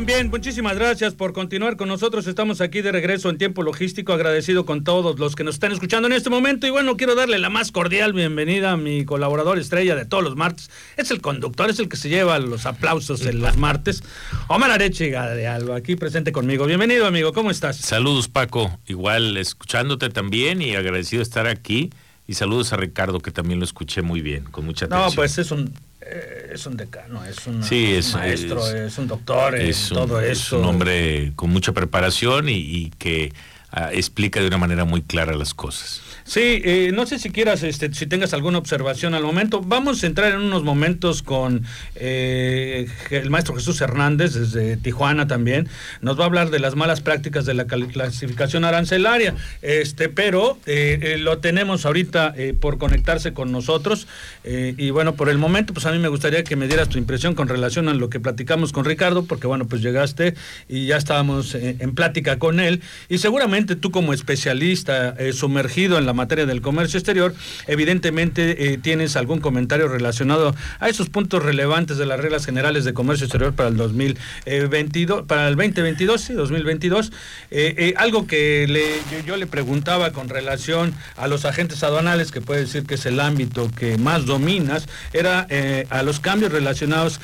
Bien, bien, muchísimas gracias por continuar con nosotros. Estamos aquí de regreso en tiempo logístico, agradecido con todos los que nos están escuchando en este momento. Y bueno, quiero darle la más cordial bienvenida a mi colaborador estrella de todos los martes. Es el conductor, es el que se lleva los aplausos en los martes. Omar Arechiga de Alba, aquí presente conmigo. Bienvenido, amigo, ¿cómo estás? Saludos, Paco. Igual escuchándote también y agradecido de estar aquí. Y saludos a Ricardo, que también lo escuché muy bien, con mucha atención. No, pues es un es un decano, es un es, maestro, es, un doctor, es todo eso. Es un hombre con mucha preparación y, que ah, explica de una manera muy clara las cosas. Sí, eh, no sé si quieras, este, si tengas alguna observación al momento. Vamos a entrar en unos momentos con eh, el maestro Jesús Hernández desde Tijuana también. Nos va a hablar de las malas prácticas de la clasificación arancelaria. Este, pero eh, lo tenemos ahorita por conectarse con nosotros. y bueno, por el momento, pues a mí me gustaría que me dieras tu impresión con relación a lo que platicamos con Ricardo, porque bueno, pues llegaste y ya estábamos en plática con él. Y seguramente tú como especialista sumergido en la materia del comercio exterior, evidentemente eh, tienes algún comentario relacionado a esos puntos relevantes de las reglas generales de comercio exterior para el 2022, para el 2022, sí, 2022. Eh, eh, algo que le, yo, le preguntaba con relación a los agentes aduanales, que puede decir que es el ámbito que más dominas, era a los cambios relacionados,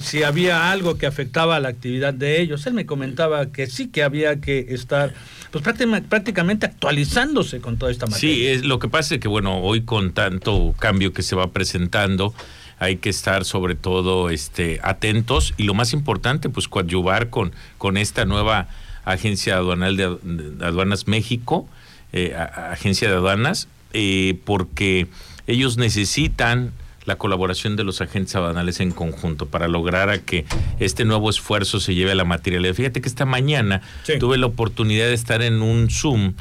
si había algo que afectaba a la actividad de ellos. Él me comentaba que sí que había que estar pues prácticamente actualizándose con toda esta materia. Sí, es, lo que pasa es que, bueno, hoy con tanto cambio que se va presentando, hay que estar sobre todo este, atentos y lo más importante, pues coadyuvar con, con esta nueva Agencia Aduanal de, Aduanas México, eh, Agencia de Aduanas, eh, porque ellos necesitan la colaboración de los agentes aduanales en conjunto para lograr a que este nuevo esfuerzo se lleve a la materialidad. Fíjate que esta mañana tuve la oportunidad de estar en un Zoom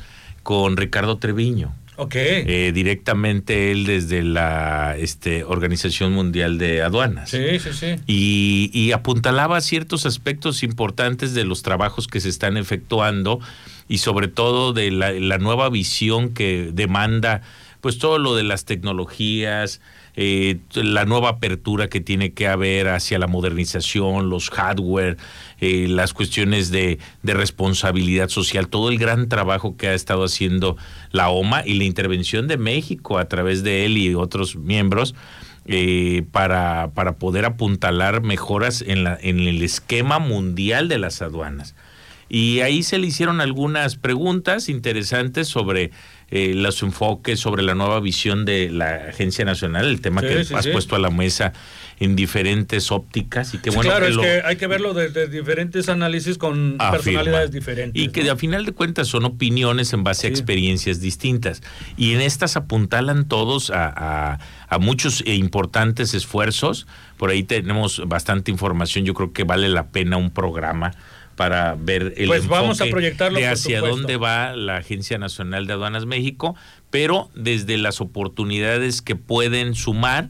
con Ricardo Treviño. Ok. Eh, directamente él desde la este, Organización Mundial de Aduanas. Sí, sí, sí. Y, y apuntalaba ciertos aspectos importantes de los trabajos que se están efectuando y sobre todo de la, la nueva visión que demanda pues todo lo de las tecnologías, eh, la nueva apertura que tiene que haber hacia la modernización, los hardware, eh, las cuestiones de, responsabilidad social, todo el gran trabajo que ha estado haciendo la OMA y la intervención de México a través de él y otros miembros. Eh, para, para poder apuntalar mejoras en, la, en el esquema mundial de las aduanas. Y ahí se le hicieron algunas preguntas interesantes sobre eh, los enfoques, sobre la nueva visión de la Agencia Nacional, el tema que has puesto a la mesa en diferentes ópticas y que bueno claro es que hay que verlo desde diferentes análisis con personalidades diferentes y que a final de cuentas son opiniones en base a experiencias distintas. Y en estas apuntalan todos a, a muchos e importantes esfuerzos. Por ahí tenemos bastante información. Yo creo que vale la pena un programa para ver el pues vamos a proyectarlo de hacia dónde va la Agencia Nacional de Aduanas México, pero desde las oportunidades que pueden sumar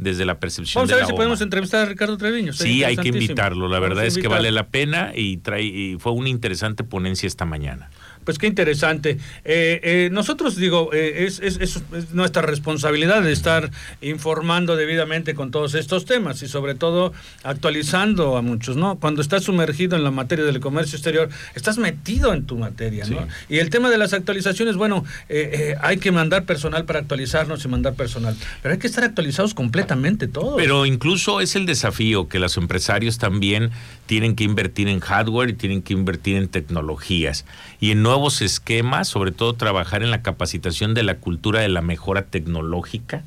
desde la percepción Vamos a ver si podemos entrevistar a Ricardo Treviño. Sí, hay que invitarlo. La verdad es que vale la pena y trae y fue una interesante ponencia esta mañana. Pues qué interesante. Eh, eh, nosotros, digo, eh, es, es, nuestra responsabilidad de estar informando debidamente con todos estos temas y sobre todo actualizando a muchos, ¿no? Cuando estás sumergido en la materia del comercio exterior, estás metido en tu materia, ¿no? Y el tema de las actualizaciones, bueno, hay que mandar personal para actualizarnos y mandar personal, pero hay que estar actualizados completamente todos. Pero incluso es el desafío que los empresarios también tienen que invertir en hardware y tienen que invertir en tecnologías y en nuevos esquemas, sobre todo trabajar en la capacitación de la cultura de la mejora tecnológica,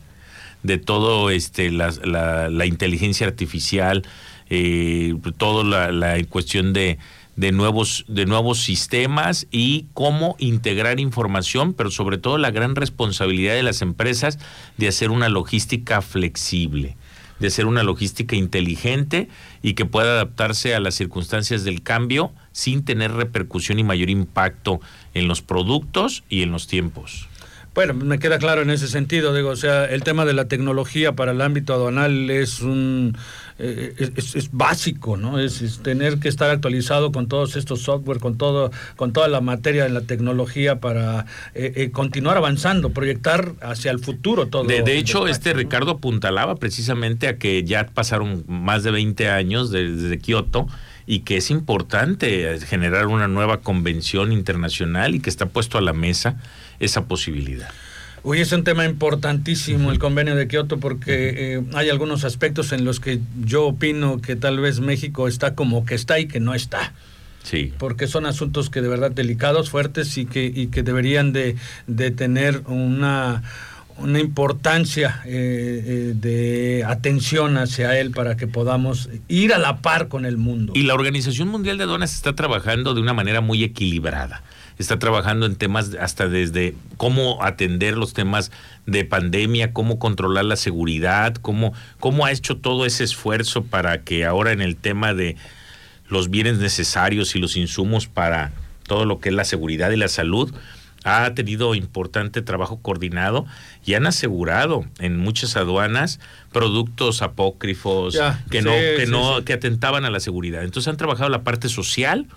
de todo este la, inteligencia artificial, eh, todo la, la cuestión de, de nuevos, de nuevos sistemas y cómo integrar información, pero sobre todo la gran responsabilidad de las empresas de hacer una logística flexible de ser una logística inteligente y que pueda adaptarse a las circunstancias del cambio sin tener repercusión y mayor impacto en los productos y en los tiempos. Bueno, me queda claro en ese sentido, digo, o sea, el tema de la tecnología para el ámbito aduanal es un eh, es, básico, ¿no? Es, tener que estar actualizado con todos estos software, con todo, con toda la materia de la tecnología para eh, eh, continuar avanzando, proyectar hacia el futuro todo. De, hecho, este Ricardo apuntalaba precisamente a que ya pasaron más de 20 años desde Kioto y que es importante generar una nueva convención internacional y que está puesto a la mesa esa posibilidad. Uy, es un tema importantísimo el convenio de Kioto porque eh, hay algunos aspectos en los que yo opino que tal vez México está como que está y que no está. Sí. Porque son asuntos que de verdad delicados, fuertes y que, y que deberían de, de tener una una importancia eh, eh, de atención hacia él para que podamos ir a la par con el mundo. Y la Organización Mundial de Aduanas está trabajando de una manera muy equilibrada. Está trabajando en temas hasta desde cómo atender los temas de pandemia, cómo controlar la seguridad, cómo, cómo ha hecho todo ese esfuerzo para que ahora en el tema de los bienes necesarios y los insumos para todo lo que es la seguridad y la salud, ha tenido importante trabajo coordinado y han asegurado en muchas aduanas productos apócrifos que no que no que atentaban a la seguridad. Entonces han trabajado la parte social,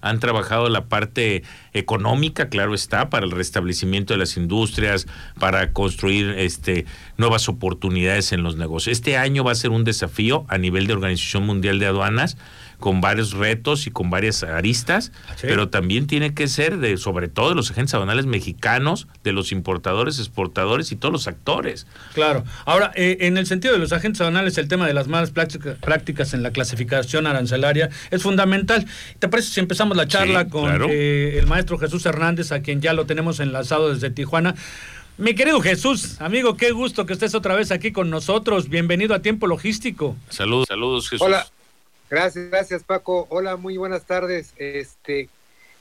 han trabajado la parte económica, claro está, para el restablecimiento de las industrias, para construir este nuevas oportunidades en los negocios. Este año va a ser un desafío a nivel de Organización Mundial de Aduanas con varios retos y con varias aristas, pero también tiene que ser de, sobre todo de los agentes aduanales mexicanos, de los importadores, exportadores y todos los actores. Claro. Ahora, eh, en el sentido de los agentes aduanales, el tema de las malas prácticas en la clasificación arancelaria es fundamental. ¿Te parece si empezamos la charla con eh, el maestro Jesús Hernández, a quien ya lo tenemos enlazado desde Tijuana? Mi querido Jesús, amigo, qué gusto que estés otra vez aquí con nosotros. Bienvenido a Tiempo Logístico. Saludos, saludos, Jesús. Hola, Gracias, gracias Paco. Hola, muy buenas tardes. Este,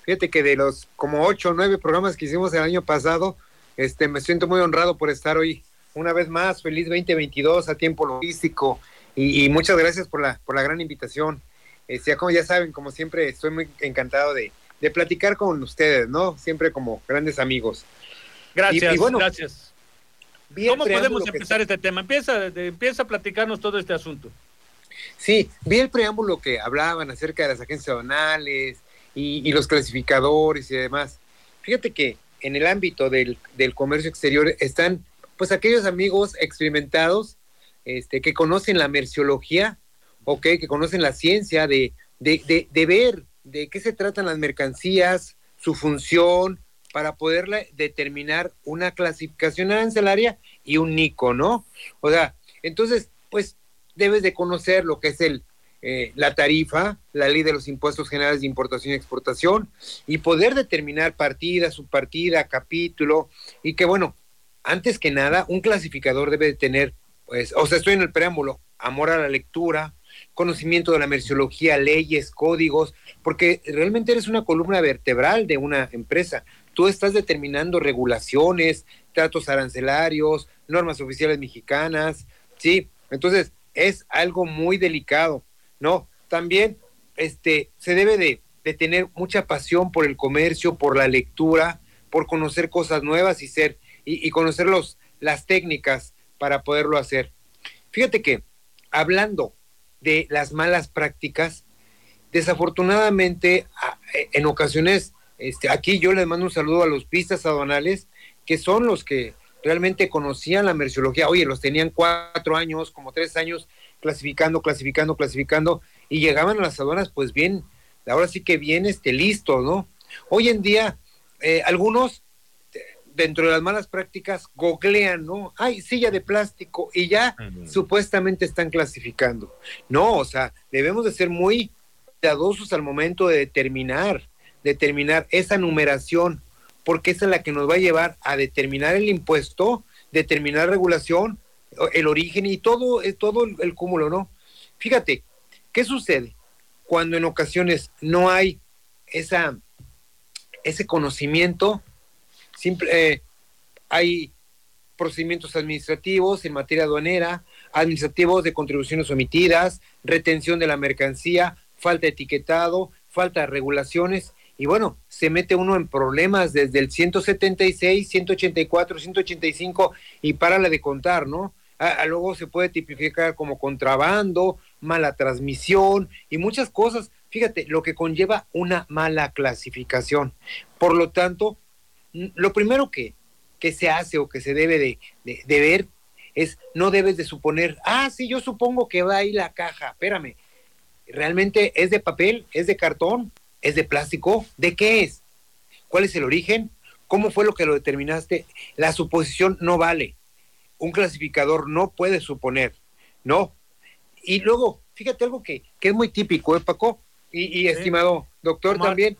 fíjate que de los como ocho o nueve programas que hicimos el año pasado, este, me siento muy honrado por estar hoy una vez más. Feliz 2022 a tiempo logístico y, muchas gracias por la, por la gran invitación. Este, como ya saben, como siempre, estoy muy encantado de, de platicar con ustedes, ¿no? Siempre como grandes amigos. Gracias, bueno, gracias. ¿Cómo podemos empezar este tema? Empieza, empieza a platicarnos todo este asunto. Sí, vi el preámbulo que hablaban acerca de las agencias aduanales y, los clasificadores y demás. Fíjate que en el ámbito del, comercio exterior están pues aquellos amigos experimentados este, que conocen la merciología, okay, que conocen la ciencia de, de, de, ver de qué se tratan las mercancías, su función, para poderle determinar una clasificación arancelaria y un NICO, ¿no? O sea, entonces, pues debes de conocer lo que es el, eh, la tarifa, la ley de los impuestos generales de importación y exportación, y poder determinar partida, subpartida, capítulo, y que bueno, antes que nada, un clasificador debe de tener, pues, o sea, estoy en el preámbulo, amor a la lectura, conocimiento de la merciología, leyes, códigos, porque realmente eres una columna vertebral de una empresa. Tú estás determinando regulaciones, tratos arancelarios, normas oficiales mexicanas, ¿sí? Entonces, es algo muy delicado, ¿no? También este, se debe de, tener mucha pasión por el comercio, por la lectura, por conocer cosas nuevas y ser, y, conocer los, las técnicas para poderlo hacer. Fíjate que hablando de las malas prácticas, desafortunadamente en ocasiones, este, aquí yo les mando un saludo a los pistas aduanales, que son los que realmente conocían la merciología. Oye, los tenían cuatro años, como tres años, clasificando, clasificando, clasificando, y llegaban a las aduanas, pues bien, ahora sí que bien este, listos, ¿no? Hoy en día, eh, algunos, dentro de las malas prácticas, goglean, ¿no? Ay, silla de plástico, y ya supuestamente están clasificando. No, o sea, debemos de ser muy cuidadosos al momento de determinar, determinar esa numeración porque esa es la que nos va a llevar a determinar el impuesto, determinar regulación, el origen y todo, eh, todo el, cúmulo, ¿no? Fíjate, ¿qué sucede cuando en ocasiones no hay esa, ese conocimiento? Eh, hay procedimientos administrativos en materia aduanera, administrativos de contribuciones omitidas, retención de la mercancía, falta de etiquetado, falta de regulaciones y bueno, se mete uno en problemas desde el 176, 184, 185 y para la de contar, ¿no? luego se puede tipificar como contrabando, mala transmisión y muchas cosas. Fíjate, lo que conlleva una mala clasificación. Por lo tanto, lo primero que, que se hace o que se debe de, de, ver es, no debes de suponer, ah, sí, yo supongo que va ahí la caja, espérame, ¿realmente es de papel, es de cartón, es de plástico? ¿De qué es? ¿Cuál es el origen? ¿Cómo fue lo que lo determinaste? La suposición no vale. Un clasificador no puede suponer, no. Y luego, fíjate algo que, que es muy típico, ¿eh, Paco? Y, estimado doctor también.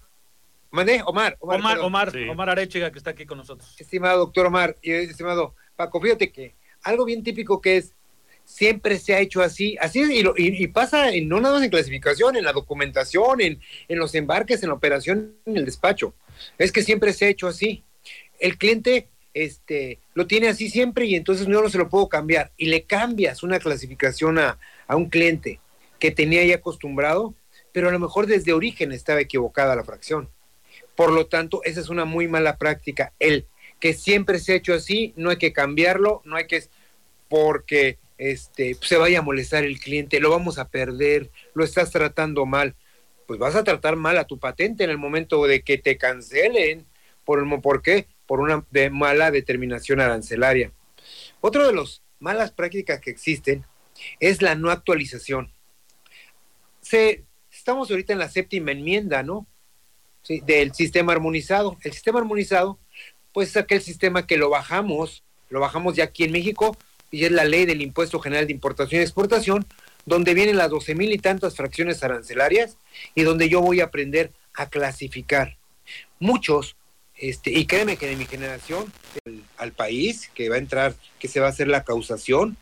¿Mandé? Omar. Omar, Omar, Omar, Omar Arechiga, que está aquí con nosotros. Estimado doctor Omar y estimado Paco, fíjate que algo bien típico que es, siempre se ha hecho así, así y, y, pasa en, no nada más en clasificación, en la documentación, en, en los embarques, en la operación, en el despacho. Es que siempre se ha hecho así. El cliente este, lo tiene así siempre y entonces no, no se lo puedo cambiar. Y le cambias una clasificación a, a un cliente que tenía ya acostumbrado, pero a lo mejor desde origen estaba equivocada la fracción. Por lo tanto, esa es una muy mala práctica. El que siempre se ha hecho así, no hay que cambiarlo, no hay que porque este se vaya a molestar el cliente, lo vamos a perder, lo estás tratando mal. Pues vas a tratar mal a tu patente en el momento de que te cancelen. ¿Por, ¿por qué? Por una de mala determinación arancelaria. Otro de las malas prácticas que existen es la no actualización. Se, estamos ahorita en la séptima enmienda, ¿no? Sí, del sistema armonizado. El sistema armonizado, pues es aquel sistema que lo bajamos, lo bajamos ya aquí en México, y es la ley del impuesto general de importación y exportación, donde vienen las doce mil y tantas fracciones arancelarias y donde yo voy a aprender a clasificar. Muchos, este, y créeme que de mi generación, al país, que va a entrar, que se va a hacer la causación,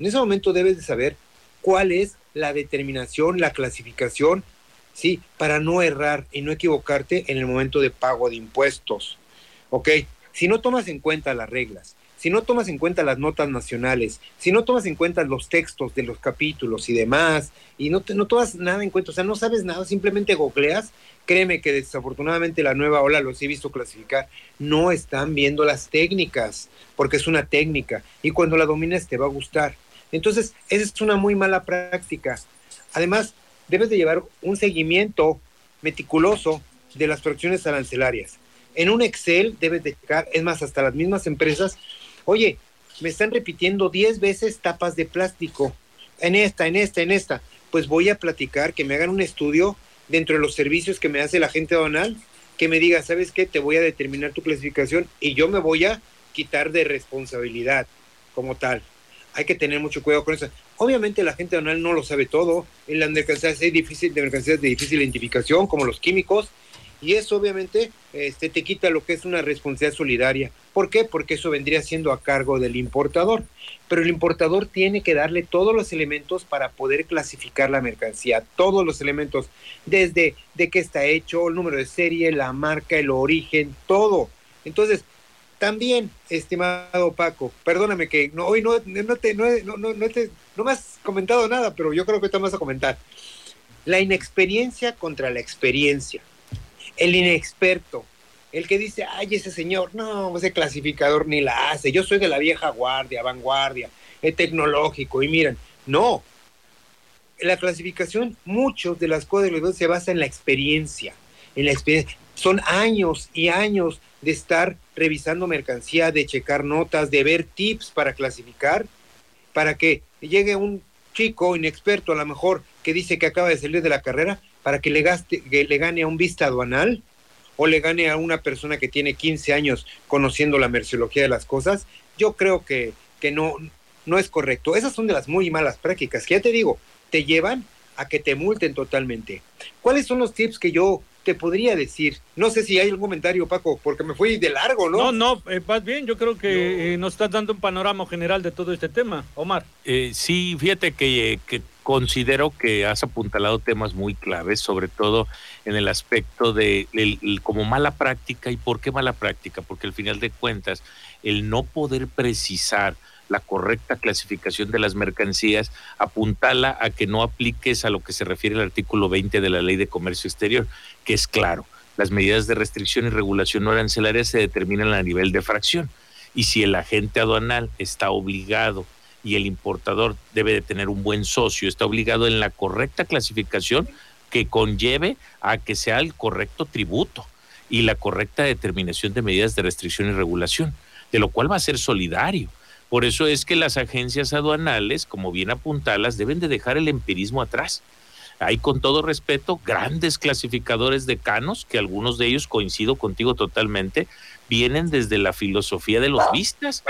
en ese momento debes de saber cuál es la determinación, la clasificación, ¿sí? Para no errar y no equivocarte en el momento de pago de impuestos. ¿Ok? Si no tomas en cuenta las reglas, si no tomas en cuenta las notas nacionales, si no tomas en cuenta los textos de los capítulos y demás, y no, no tomas nada en cuenta, o sea, no sabes nada, simplemente googleas, créeme que desafortunadamente la nueva ola, los he visto clasificar, no están viendo las técnicas, porque es una técnica, y cuando la domines te va a gustar. Entonces, esa es una muy mala práctica. Además, debes de llevar un seguimiento meticuloso de las fracciones arancelarias. En un Excel debes de checar, es más, hasta las mismas empresas, oye, me están repitiendo 10 veces tapas de plástico, en esta, en esta, en esta. Pues voy a platicar, que me hagan un estudio dentro de los servicios que me hace la gente donal, que me diga, ¿sabes qué? Te voy a determinar tu clasificación y yo me voy a quitar de responsabilidad como tal hay que tener mucho cuidado con eso. Obviamente la gente donal no lo sabe todo, en las mercancías hay difícil, de mercancías de difícil identificación, como los químicos, y eso obviamente este, te quita lo que es una responsabilidad solidaria. ¿Por qué? Porque eso vendría siendo a cargo del importador. Pero el importador tiene que darle todos los elementos para poder clasificar la mercancía, todos los elementos, desde de qué está hecho, el número de serie, la marca, el origen, todo. Entonces, también, estimado Paco, perdóname que no, hoy no, no, te, no, no, te, no me has comentado nada, pero yo creo que te vas a comentar. La inexperiencia contra la experiencia. El inexperto, el que dice, ay, ese señor, no, ese clasificador ni la hace, yo soy de la vieja guardia, vanguardia, es tecnológico, y miren, no. La clasificación, muchos de las cosas de se basa en la experiencia, en la experiencia. Son años y años de estar revisando mercancía, de checar notas, de ver tips para clasificar, para que llegue un chico inexperto a lo mejor que dice que acaba de salir de la carrera, para que le, gaste, que le gane a un vista aduanal o le gane a una persona que tiene 15 años conociendo la merciología de las cosas, yo creo que, que no, no es correcto. Esas son de las muy malas prácticas que ya te digo, te llevan a que te multen totalmente. ¿Cuáles son los tips que yo te podría decir. No sé si hay algún comentario, Paco, porque me fui de largo, ¿no? No, no, eh, vas bien. Yo creo que eh, nos estás dando un panorama general de todo este tema, Omar. Eh, sí, fíjate que, considero que has apuntalado temas muy claves, sobre todo en el aspecto de como mala práctica. ¿Y por qué mala práctica? Porque al final de cuentas, el no poder precisar la correcta clasificación de las mercancías, apuntala a que no apliques a lo que se refiere el artículo 20 de la Ley de Comercio Exterior, que es claro, las medidas de restricción y regulación no arancelaria se determinan a nivel de fracción. Y si el agente aduanal está obligado y el importador debe de tener un buen socio, está obligado en la correcta clasificación que conlleve a que sea el correcto tributo y la correcta determinación de medidas de restricción y regulación, de lo cual va a ser solidario. Por eso es que las agencias aduanales, como bien apuntalas, deben de dejar el empirismo atrás. Hay, con todo respeto, grandes clasificadores de canos, que algunos de ellos, coincido contigo totalmente, vienen desde la filosofía de los vistas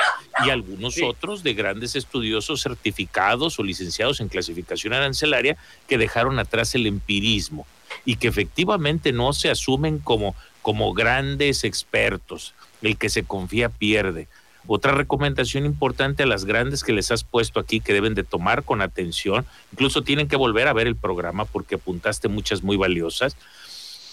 y algunos otros de grandes estudiosos certificados o licenciados en clasificación arancelaria que dejaron atrás el empirismo y que efectivamente no se asumen como, como grandes expertos. El que se confía pierde. Otra recomendación importante a las grandes que les has puesto aquí que deben de tomar con atención, incluso tienen que volver a ver el programa porque apuntaste muchas muy valiosas,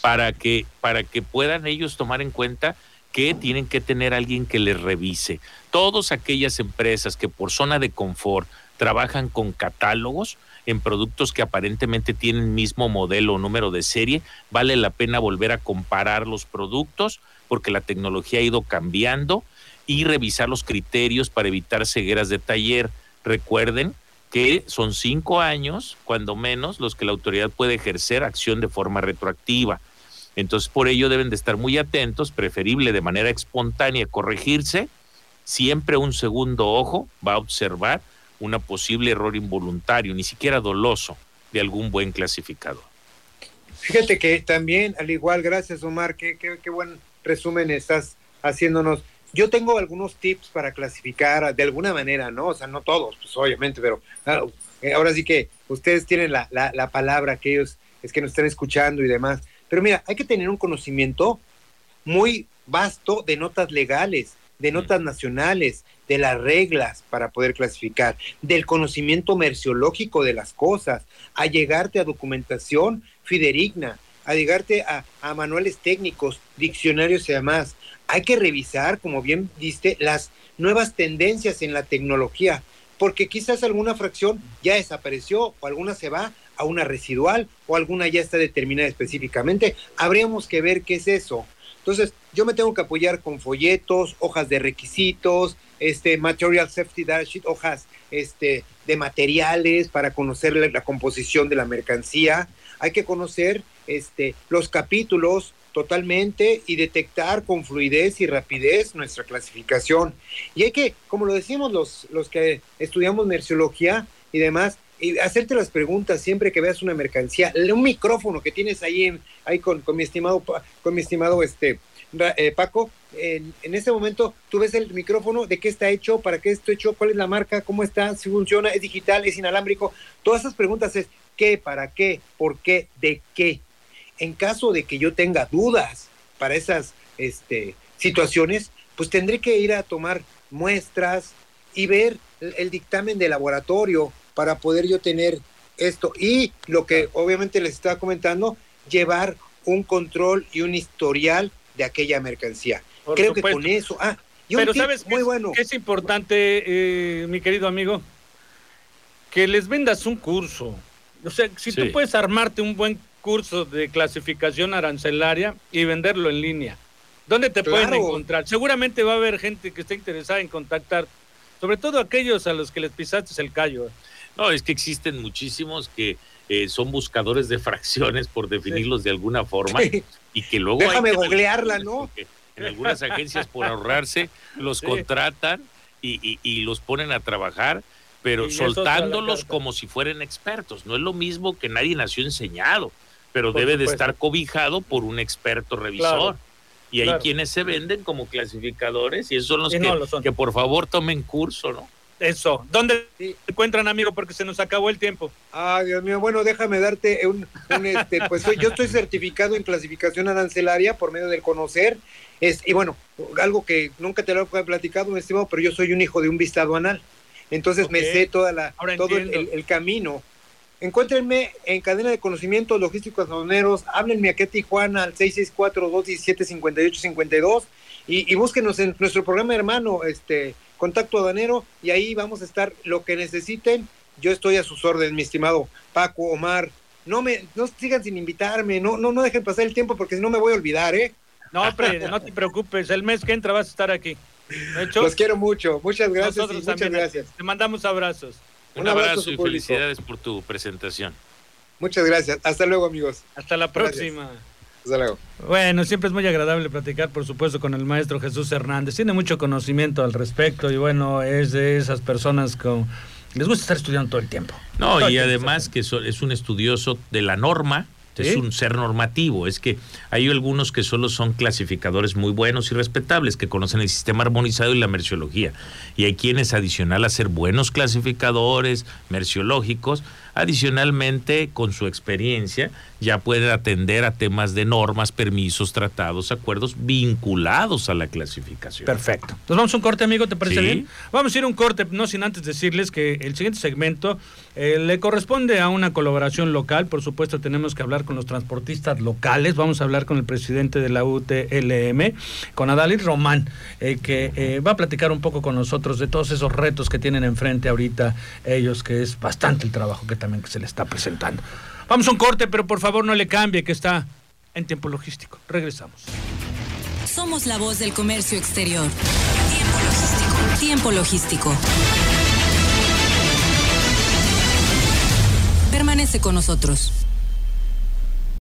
para que, para que puedan ellos tomar en cuenta que tienen que tener alguien que les revise. Todas aquellas empresas que por zona de confort trabajan con catálogos en productos que aparentemente tienen mismo modelo o número de serie, vale la pena volver a comparar los productos porque la tecnología ha ido cambiando y revisar los criterios para evitar cegueras de taller. Recuerden que son cinco años, cuando menos, los que la autoridad puede ejercer acción de forma retroactiva. Entonces, por ello deben de estar muy atentos, preferible de manera espontánea corregirse. Siempre un segundo ojo va a observar un posible error involuntario, ni siquiera doloso, de algún buen clasificador. Fíjate que también, al igual, gracias Omar, qué, qué, buen resumen estás haciéndonos. Yo tengo algunos tips para clasificar de alguna manera, ¿no? O sea, no todos, pues obviamente, pero eh, ahora sí que ustedes tienen la, la, la palabra, aquellos es que nos están escuchando y demás. Pero mira, hay que tener un conocimiento muy vasto de notas legales, de notas nacionales, de las reglas para poder clasificar, del conocimiento merciológico de las cosas, a llegarte a documentación fidedigna, a llegarte a, a manuales técnicos, diccionarios y demás. Hay que revisar, como bien diste, las nuevas tendencias en la tecnología, porque quizás alguna fracción ya desapareció o alguna se va a una residual o alguna ya está determinada específicamente. Habríamos que ver qué es eso. Entonces, yo me tengo que apoyar con folletos, hojas de requisitos, este material safety data sheet, hojas este, de materiales para conocer la, composición de la mercancía. Hay que conocer este, los capítulos totalmente y detectar con fluidez y rapidez nuestra clasificación. Y hay que, como lo decimos los, los que estudiamos merciología y demás, y hacerte las preguntas siempre que veas una mercancía, un micrófono que tienes ahí, en, ahí con, con mi estimado, con mi estimado este, eh, Paco, en, en, este momento tú ves el micrófono, de qué está hecho, para qué está hecho, cuál es la marca, cómo está, si funciona, es digital, es inalámbrico. Todas esas preguntas es qué, para qué, por qué, de qué. En caso de que yo tenga dudas para esas este, situaciones, pues tendré que ir a tomar muestras y ver el dictamen de laboratorio para poder yo tener esto. Y lo que obviamente les estaba comentando, llevar un control y un historial de aquella mercancía. Creo que con eso. Ah, Pero sabes muy bueno. es importante, eh, mi querido amigo, que les vendas un curso. O sea, si tú puedes armarte un buen curso de clasificación arancelaria y venderlo en línea, ¿dónde te pueden encontrar? Seguramente va a haber gente que esté interesada en contactar, sobre todo aquellos a los que les pisaste el callo. No, es que existen muchísimos que eh, son buscadores de fracciones, por definirlos de alguna forma, y que luego... Déjame googlearla, ¿no? En algunas agencias, por ahorrarse, los contratan y, los ponen a trabajar, pero soltándolos como si fueran expertos. No es lo mismo que nadie nació enseñado, pero debe de estar cobijado por un experto revisor. y hay quienes se venden como clasificadores y esos son los que, que por favor tomen curso, ¿no? Eso. ¿Dónde se encuentran, amigo? Porque se nos acabó el tiempo. Ah, Dios mío. Bueno, déjame darte un, este, pues yo estoy certificado en clasificación arancelaria por medio del conocer. Es, y bueno, algo que nunca te lo he platicado, mi estimado, pero yo soy un hijo de un vistado anal. Entonces me sé toda la, todo el, camino. Encuéntrenme en cadena de conocimiento logísticos aduaneros. Háblenme aquí a Tijuana al 664-217-5852 y, y búsquenos en nuestro programa hermano, este contacto aduanero y ahí vamos a estar lo que necesiten. Yo estoy a sus órdenes, mi estimado Paco, Omar. No me no sigan sin invitarme, no no no dejen pasar el tiempo porque si no me voy a olvidar, ¿eh? No, hombre, no te preocupes, el mes que entra vas a estar aquí. Los quiero mucho, muchas gracias. muchas gracias. Te mandamos abrazos. Un, abrazo, y felicidades por tu presentación. Muchas gracias. Hasta luego, amigos. Hasta la próxima. Hasta luego. Bueno, siempre es muy agradable platicar, por supuesto, con el maestro Jesús Hernández. Tiene mucho conocimiento al respecto y bueno, es de esas personas que les gusta estar estudiando todo el tiempo. No, y además que es un estudioso de la norma, es un ser normativo, es que hay algunos que solo son clasificadores muy buenos y respetables, que conocen el sistema armonizado y la merciología. Y hay quienes, adicional a ser buenos clasificadores merciológicos, adicionalmente, con su experiencia, ya pueden atender a temas de normas, permisos, tratados, acuerdos vinculados a la clasificación. Perfecto. Nos vamos a un corte, amigo, ¿te parece bien? Vamos a ir a un corte, no sin antes decirles que el siguiente segmento eh, le corresponde a una colaboración local. Por supuesto, tenemos que hablar con los transportistas locales. Vamos a hablar con el presidente de la UTLM, con Adalir Román, eh, que eh, va a platicar un poco con nosotros de todos esos retos que tienen enfrente ahorita ellos, que es bastante el trabajo que también se le está presentando. Vamos a un corte, pero por favor no le cambie, que está en tiempo logístico. Regresamos. Somos la voz del comercio exterior. Tiempo logístico. Tiempo logístico. Permanece con nosotros.